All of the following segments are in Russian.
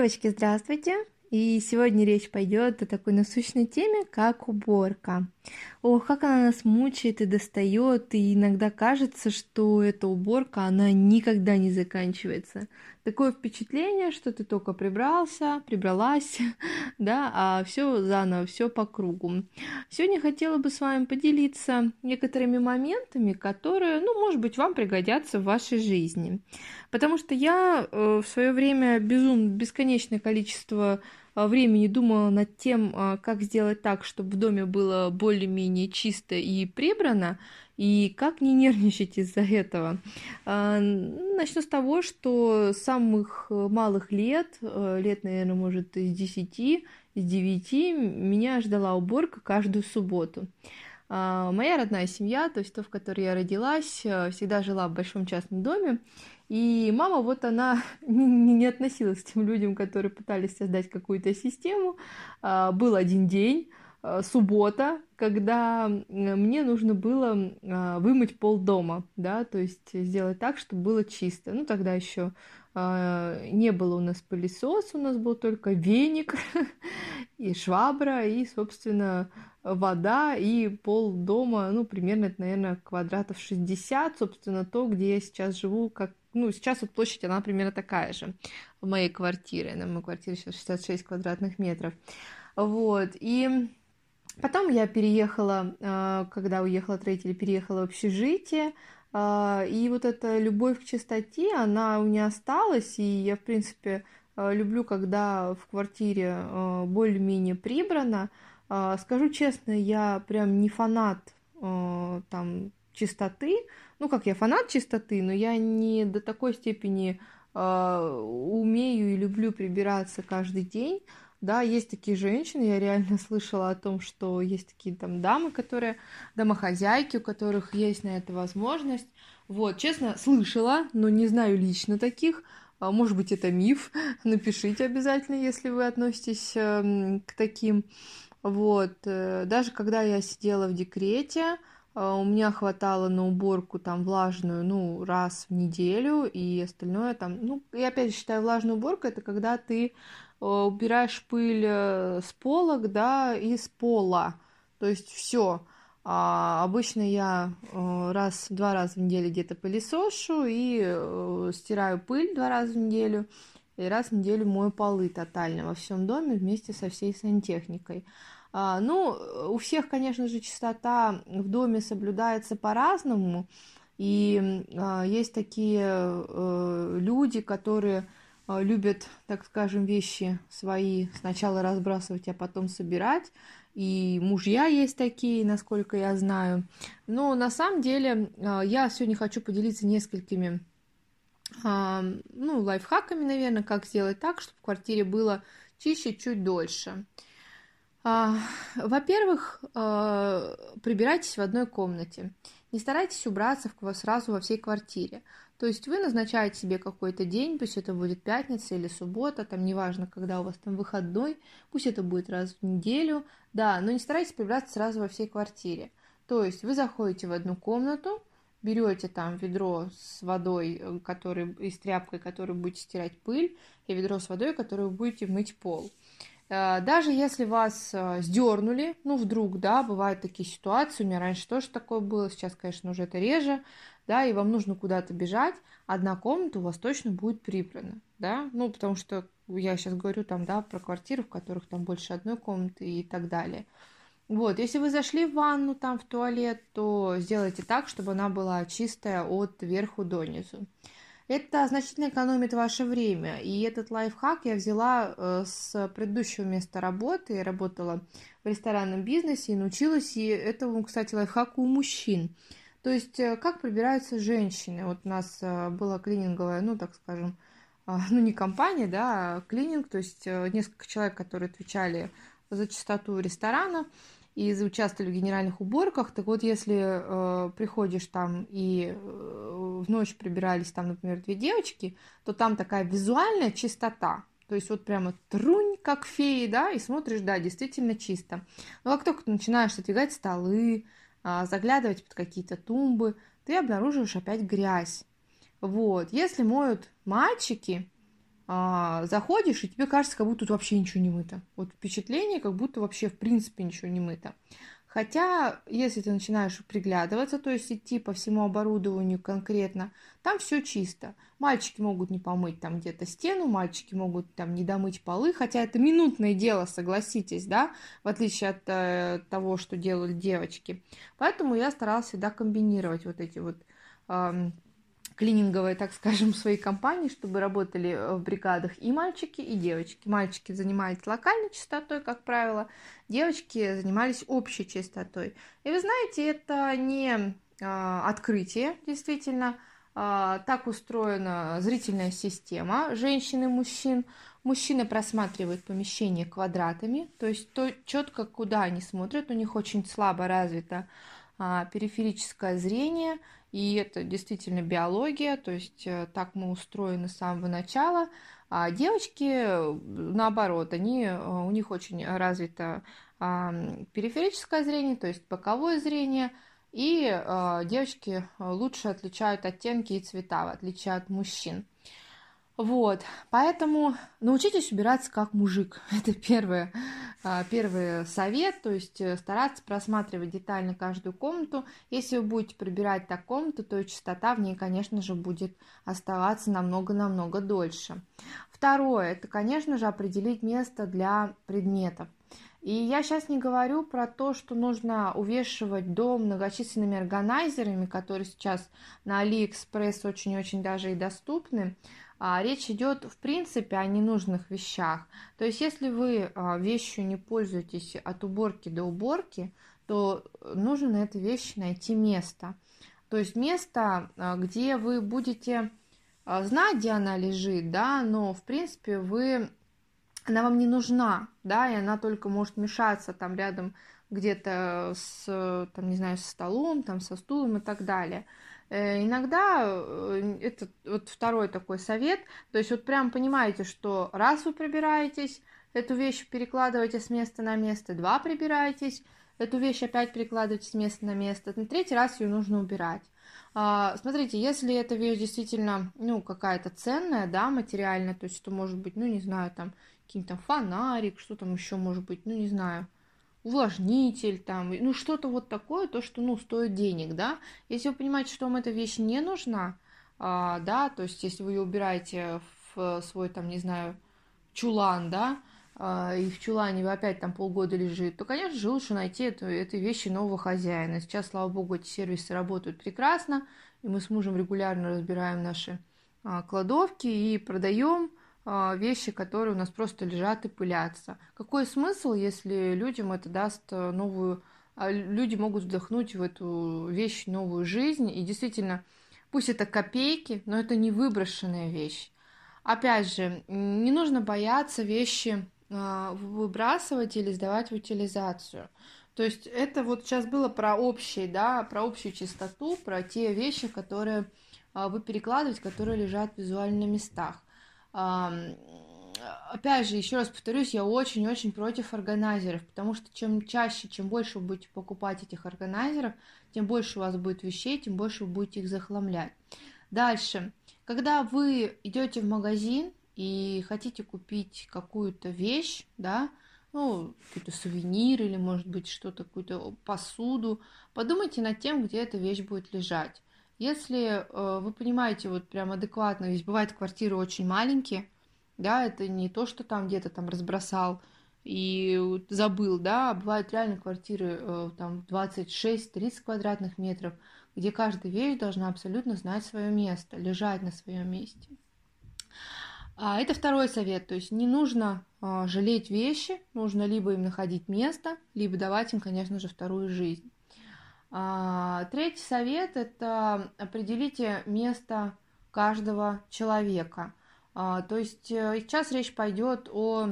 Девочки, здравствуйте! И сегодня речь пойдет о такой насущной теме, как уборка. Ох, как она нас мучает и достает, и иногда кажется, что эта уборка, она никогда не заканчивается. Такое впечатление, что ты только прибрался, прибралась, да, а все заново, все по кругу. Сегодня хотела бы с вами поделиться некоторыми моментами, которые, ну, может быть, вам пригодятся в вашей жизни. Потому что я э, в свое время безумно, бесконечное количество времени думала над тем, а, как сделать так, чтобы в доме было более-менее чисто и прибрано, и как не нервничать из-за этого. А, начну с того, что с самых малых лет, лет, наверное, может, из 10, из 9, меня ждала уборка каждую субботу. Моя родная семья, то есть то, в которой я родилась, всегда жила в большом частном доме, и мама, вот она не, не относилась к тем людям, которые пытались создать какую-то систему. А, был один день, а, суббота, когда мне нужно было а, вымыть пол дома, да, то есть сделать так, чтобы было чисто. Ну, тогда еще не было у нас пылесос, у нас был только веник и швабра, и, собственно, вода и пол дома, ну, примерно, это, наверное, квадратов 60, собственно, то, где я сейчас живу, как ну, сейчас вот площадь, она примерно такая же в моей квартире. На моей квартире сейчас 66 квадратных метров. Вот, и потом я переехала, а, когда уехала от родителей, переехала в общежитие, а, и вот эта любовь к чистоте, она у меня осталась, и я, в принципе, а, люблю, когда в квартире более-менее прибрано. Скажу честно, я прям не фанат там чистоты, ну как я фанат чистоты, но я не до такой степени э, умею и люблю прибираться каждый день. Да, есть такие женщины, я реально слышала о том, что есть такие там дамы, которые домохозяйки, у которых есть на это возможность. Вот, честно, слышала, но не знаю лично таких. А, может быть, это миф. Напишите обязательно, если вы относитесь э, к таким. Вот, э, даже когда я сидела в декрете, у меня хватало на уборку там влажную, ну, раз в неделю, и остальное там, ну, я опять считаю, влажную уборку это когда ты а, убираешь пыль э, с полок, да, и с пола, то есть все. А обычно я э, раз, два раза в неделю где-то пылесошу и э, стираю пыль два раза в неделю, и раз в неделю мою полы тотально во всем доме вместе со всей сантехникой. А, ну, у всех, конечно же, чистота в доме соблюдается по-разному. И а, есть такие э, люди, которые а, любят, так скажем, вещи свои сначала разбрасывать, а потом собирать. И мужья есть такие, насколько я знаю. Но на самом деле я сегодня хочу поделиться несколькими ну, лайфхаками, наверное, как сделать так, чтобы в квартире было чище чуть дольше. А, во-первых, а, прибирайтесь в одной комнате. Не старайтесь убраться сразу во всей квартире. То есть вы назначаете себе какой-то день, пусть это будет пятница или суббота, там неважно, когда у вас там выходной, пусть это будет раз в неделю, да, но не старайтесь прибираться сразу во всей квартире. То есть вы заходите в одну комнату, берете там ведро с водой, э, который, и с тряпкой, которую будете стирать пыль, и ведро с водой, которую будете мыть пол. Э, даже если вас э, сдернули, ну вдруг, да, бывают такие ситуации, у меня раньше тоже такое было, сейчас, конечно, уже это реже, да, и вам нужно куда-то бежать, одна комната у вас точно будет прибрана, да, ну, потому что я сейчас говорю там, да, про квартиры, в которых там больше одной комнаты и так далее. Вот, если вы зашли в ванну, там, в туалет, то сделайте так, чтобы она была чистая от верху до низу. Это значительно экономит ваше время. И этот лайфхак я взяла э, с предыдущего места работы. Я работала в ресторанном бизнесе и научилась и этому, кстати, лайфхаку у мужчин. То есть, э, как прибираются женщины. Вот у нас э, была клининговая, ну, так скажем, а, ну, не компания, да, а клининг, то есть несколько человек, которые отвечали за чистоту ресторана и участвовали в генеральных уборках. Так вот, если э, приходишь там и в ночь прибирались там, например, две девочки, то там такая визуальная чистота. То есть вот прямо трунь, как феи, да, и смотришь, да, действительно чисто. Но как только ты начинаешь отодвигать столы, э, заглядывать под какие-то тумбы, ты обнаруживаешь опять грязь. Вот, если моют мальчики, а, заходишь, и тебе кажется, как будто тут вообще ничего не мыто. Вот впечатление, как будто вообще в принципе ничего не мыто. Хотя, если ты начинаешь приглядываться, то есть идти по всему оборудованию конкретно, там все чисто. Мальчики могут не помыть там где-то стену, мальчики могут там не домыть полы, хотя это минутное дело, согласитесь, да, в отличие от э, того, что делают девочки. Поэтому я старалась всегда комбинировать вот эти вот э, клининговой, так скажем, своей компании, чтобы работали э, в бригадах и мальчики, и девочки. Мальчики занимались локальной чистотой, как правило, девочки занимались общей чистотой. И вы знаете, это не а, открытие, действительно, а, так устроена зрительная система женщин и мужчин. Мужчины просматривают помещение квадратами, то есть то четко, куда они смотрят, у них очень слабо развито а, периферическое зрение, и это действительно биология, то есть э, так мы устроены с самого начала. А девочки, наоборот, они, э, у них очень развито периферическое зрение, то есть боковое зрение, и э, девочки лучше отличают оттенки и цвета, в отличие от мужчин. Вот, поэтому научитесь убираться как мужик. Это первое, а, первый совет, то есть э, стараться просматривать детально каждую комнату. Если вы будете прибирать так комнату, то чистота в ней, конечно же, будет оставаться намного-намного дольше. Второе, это, конечно же, определить место для предметов. И я сейчас не говорю про то, что нужно увешивать дом многочисленными органайзерами, которые сейчас на Алиэкспресс очень-очень даже и доступны. А, речь идет, в принципе, о ненужных вещах. То есть, если вы а, вещью не пользуетесь от уборки до уборки, то нужно на этой вещи найти место. То есть место, а, где вы будете знать, где она лежит, да, но, в принципе, вы она вам не нужна, да, и она только может мешаться там рядом где-то с, там, не знаю, со столом, там, со стулом и так далее. Э, иногда э, это вот второй такой совет, то есть вот прям понимаете, что раз вы прибираетесь, эту вещь перекладываете с места на место, два прибираетесь, эту вещь опять перекладываете с места на место, на третий раз ее нужно убирать. А, смотрите, если эта вещь действительно, ну, какая-то ценная, да, материальная, то есть что может быть, ну, не знаю, там, каким-то фонарик, что там еще может быть, ну, не знаю, увлажнитель, там, ну что-то вот такое, то, что, ну, стоит денег, да. Если вы понимаете, что вам эта вещь не нужна, а, да, то есть если вы ее убираете в свой, там, не знаю, чулан, да, а, и в чулане опять там полгода лежит, то, конечно же, лучше найти эту, этой вещи нового хозяина. Сейчас, слава богу, эти сервисы работают прекрасно, и мы с мужем регулярно разбираем наши а, кладовки и продаем вещи, которые у нас просто лежат и пылятся. Какой смысл, если людям это даст э, новую... А, люди могут вдохнуть в эту вещь новую жизнь, и действительно, пусть это копейки, но это не выброшенная вещь. Опять же, не нужно бояться вещи а, выбрасывать или сдавать в утилизацию. То есть это вот сейчас было про общий, да, про общую чистоту, про те вещи, которые вы перекладываете, которые лежат визуально на местах опять же, еще раз повторюсь, я очень-очень против органайзеров, потому что чем чаще, чем больше вы будете покупать этих органайзеров, тем больше у вас будет вещей, тем больше вы будете их захламлять. Дальше, когда вы идете в магазин и хотите купить какую-то вещь, да, ну, какой-то сувенир или, может быть, что-то, какую-то посуду, подумайте над тем, где эта вещь будет лежать. Если э, вы понимаете вот прям адекватно, ведь бывает квартиры очень маленькие, да, это не то, что там где-то там разбросал и забыл, да, а бывают реально квартиры э, там 26-30 квадратных метров, где каждая вещь должна абсолютно знать свое место, лежать на своем месте. А это второй совет, то есть не нужно э, жалеть вещи, нужно либо им находить место, либо давать им, конечно же, вторую жизнь. А, третий совет – это определите место каждого человека. А, то есть э, сейчас речь пойдет о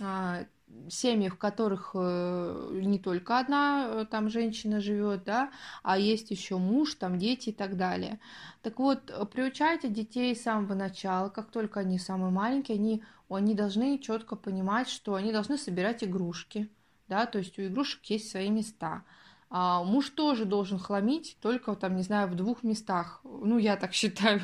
а, семьях, в которых э, не только одна э, там женщина живет, да, а есть еще муж, там дети и так далее. Так вот, приучайте детей с самого начала, как только они самые маленькие, они, они должны четко понимать, что они должны собирать игрушки, да, то есть у игрушек есть свои места – А муж тоже должен хламить, только там, не знаю, в двух местах. Ну, я так считаю,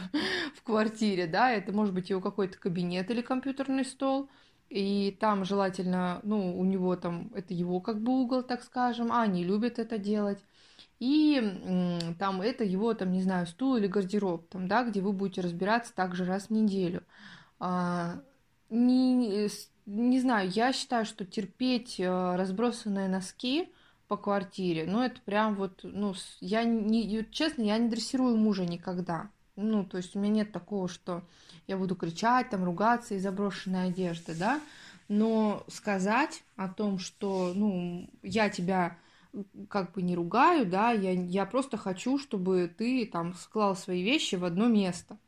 в квартире, да, это может быть его какой-то кабинет или компьютерный стол, и там желательно, ну, у него там, это его как бы угол, так скажем, а они любят это делать. И там это его, там, не знаю, стул или гардероб, там, да, где вы будете разбираться также раз в неделю. А, не, не знаю, я считаю, что терпеть э, разбросанные носки по квартире, ну, это прям вот, ну, я не, честно, я не дрессирую мужа никогда. Ну, то есть у меня нет такого, что я буду кричать, там, ругаться из заброшенной одежды, да, но сказать о том, что, ну, я тебя как бы не ругаю, да, я, я просто хочу, чтобы ты там склал свои вещи в одно место.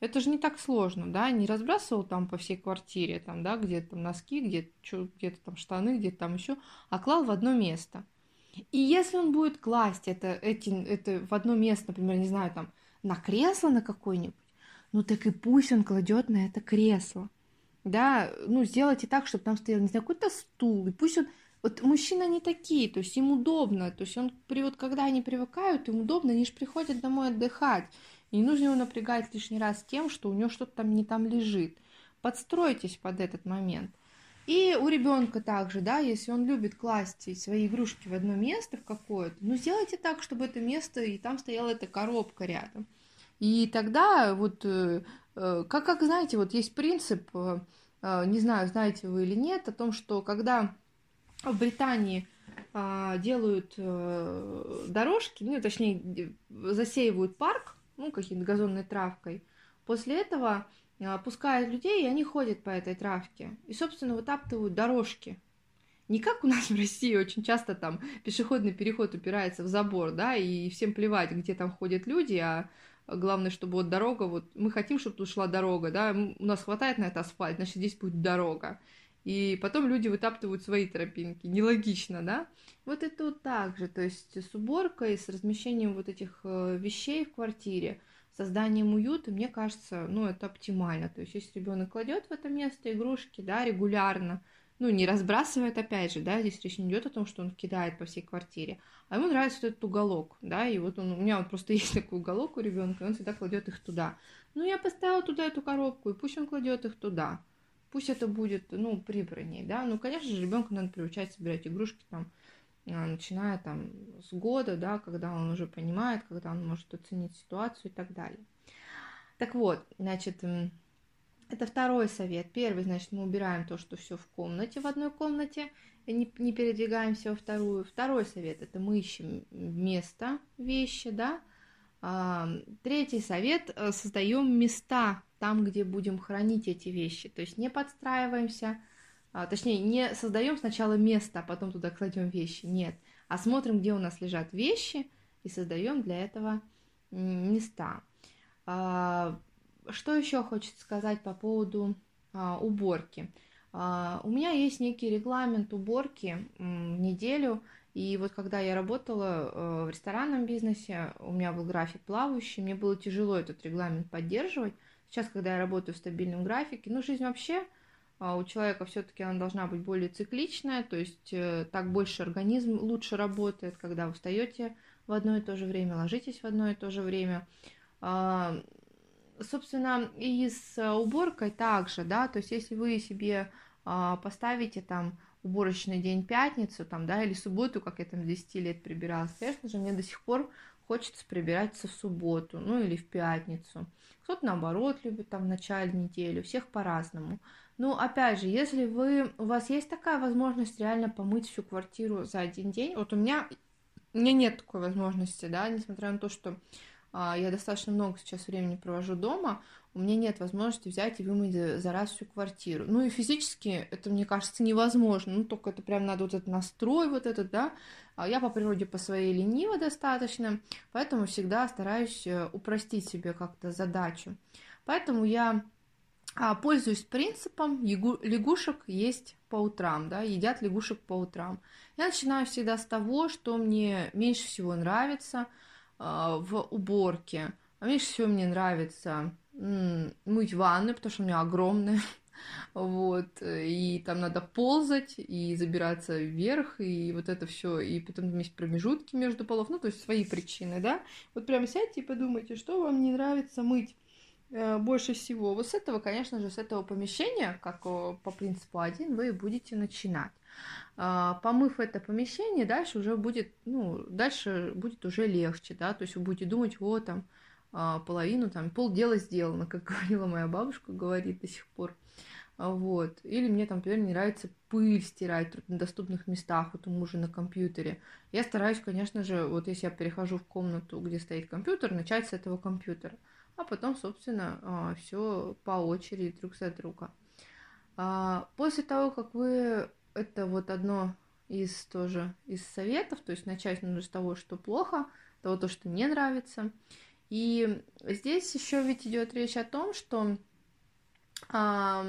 Это же не так сложно, да, не разбрасывал там по всей квартире, там, да, где-то там носки, где-то, где-то там штаны, где-то там еще, а клал в одно место. И если он будет класть это, эти, это в одно место, например, не знаю, там, на кресло на какое-нибудь, ну так и пусть он кладет на это кресло. Да, ну сделайте так, чтобы там стоял, не знаю, какой-то стул, и пусть он вот мужчины не такие, то есть им удобно, то есть он, вот когда они привыкают, им удобно, они же приходят домой отдыхать, и не нужно его напрягать лишний раз тем, что у него что-то там не там лежит. Подстройтесь под этот момент. И у ребенка также, да, если он любит класть свои игрушки в одно место, в какое-то, ну сделайте так, чтобы это место, и там стояла эта коробка рядом. И тогда вот, э, э, как, как знаете, вот есть принцип, э, не знаю, знаете вы или нет, о том, что когда в Британии а, делают дорожки, ну, точнее, засеивают парк, ну, какой-то газонной травкой. После этого пускают людей, и они ходят по этой травке. И, собственно, вытаптывают дорожки. Не как у нас в России очень часто там пешеходный переход упирается в забор, да, и всем плевать, где там ходят люди, а главное, чтобы вот дорога, вот мы хотим, чтобы тут шла дорога, да, у нас хватает на это асфальт, значит, здесь будет дорога и потом люди вытаптывают свои тропинки. Нелогично, да? Вот это вот так же, то есть с уборкой, с размещением вот этих э, вещей в квартире, созданием уюта, мне кажется, ну, это оптимально. То есть, если ребенок кладет в это место игрушки, да, регулярно, ну, не разбрасывает, опять же, да, здесь речь не идет о том, что он кидает по всей квартире, а ему нравится вот этот уголок, да, и вот он, у меня вот просто есть такой уголок у ребенка, и он всегда кладет их туда. Ну, я поставила туда эту коробку, и пусть он кладет их туда пусть это будет, ну, прибраннее, да, ну, конечно же, ребенку надо приучать собирать игрушки там, начиная там с года, да, когда он уже понимает, когда он может оценить ситуацию и так далее. Так вот, значит, это второй совет. Первый, значит, мы убираем то, что все в комнате, в одной комнате, не, не передвигаемся во вторую. Второй совет – это мы ищем место, вещи, да. А, третий совет – создаем места там, где будем хранить эти вещи. То есть не подстраиваемся, а, точнее, не создаем сначала место, а потом туда кладем вещи. Нет. А смотрим, где у нас лежат вещи, и создаем для этого места. А, что еще хочется сказать по поводу а, уборки? А, у меня есть некий регламент уборки в неделю. И вот когда я работала э, в ресторанном бизнесе, у меня был график плавающий, мне было тяжело этот регламент поддерживать, Сейчас, когда я работаю в стабильном графике, ну, жизнь вообще у человека все-таки она должна быть более цикличная, то есть э, так больше организм лучше работает, когда вы встаете в одно и то же время, ложитесь в одно и то же время. А, собственно, и с уборкой также, да, то есть если вы себе а, поставите там уборочный день пятницу, там, да, или субботу, как я там с 10 лет прибиралась, конечно же, мне до сих пор хочется прибираться в субботу, ну или в пятницу. Кто-то наоборот любит там в начале недели, у всех по-разному. Ну, опять же, если вы, у вас есть такая возможность реально помыть всю квартиру за один день, вот у меня, у меня нет такой возможности, да, несмотря на то, что а, я достаточно много сейчас времени провожу дома, у меня нет возможности взять и вымыть за раз всю квартиру. Ну и физически это, мне кажется, невозможно. Ну, только это прям надо вот этот настрой вот этот, да. А я по природе по своей ленива достаточно, поэтому всегда стараюсь э, упростить себе как-то задачу. Поэтому я пользуюсь принципом лягушек есть по утрам, да, едят лягушек по утрам. Я начинаю всегда с того, что мне меньше всего нравится а, в уборке. А меньше всего мне нравится мыть ванны, потому что у меня огромная. вот, и там надо ползать, и забираться вверх, и вот это все, и потом есть промежутки между полов, ну, то есть свои причины, да, вот прям сядьте и подумайте, что вам не нравится мыть больше всего. Вот с этого, конечно же, с этого помещения, как по принципу один, вы будете начинать. А, помыв это помещение, дальше уже будет, ну, дальше будет уже легче, да, то есть вы будете думать, вот там а, половину, там, пол дела сделано, как говорила моя бабушка, говорит до сих пор. А, вот. Или мне там, например, не нравится пыль стирать в доступных местах, вот у мужа на компьютере. Я стараюсь, конечно же, вот если я перехожу в комнату, где стоит компьютер, начать с этого компьютера. А потом, собственно, все по очереди друг за друга. После того, как вы это вот одно из тоже из советов, то есть начать нужно с того, что плохо, того, то, что не нравится. И здесь еще ведь идет речь о том, что а,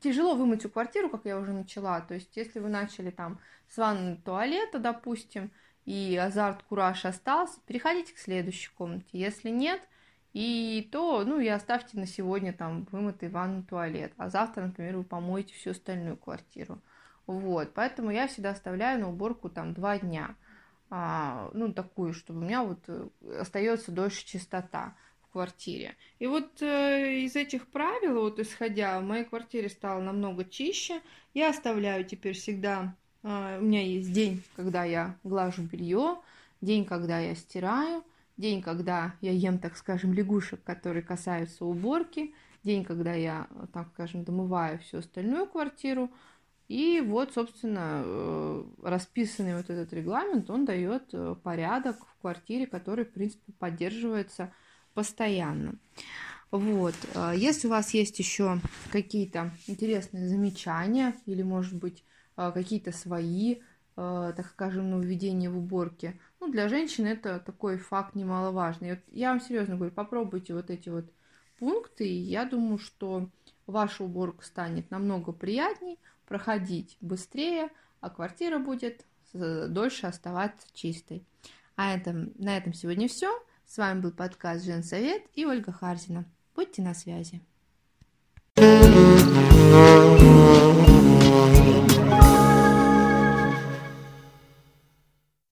тяжело вымыть всю квартиру, как я уже начала. То есть, если вы начали там с ванны туалета, допустим, и азарт, кураж остался, переходите к следующей комнате. Если нет, и то, ну, и оставьте на сегодня там вымытый ванну туалет, а завтра, например, вы помоете всю остальную квартиру. Вот, поэтому я всегда оставляю на уборку там два дня. А, ну, такую, чтобы у меня вот э, остается дольше чистота в квартире. И вот э, из этих правил, вот исходя, в моей квартире стало намного чище. Я оставляю теперь всегда, э, у меня есть день, когда я глажу белье, день, когда я стираю, день, когда я ем, так скажем, лягушек, которые касаются уборки, день, когда я, так скажем, домываю всю остальную квартиру, и вот, собственно, э, расписанный вот этот регламент, он дает э, порядок в квартире, который, в принципе, поддерживается постоянно. Вот. Э, если у вас есть еще какие-то интересные замечания или, может быть, какие-то свои, так скажем, нововведения в уборке, ну, для женщин это такой факт немаловажный. Вот я вам серьезно говорю, попробуйте вот эти вот пункты, и я думаю, что ваша уборка станет намного приятней, проходить быстрее, а квартира будет дольше оставаться чистой. А это, на этом сегодня все. С вами был подкаст Женсовет и Ольга Харзина. Будьте на связи. thank you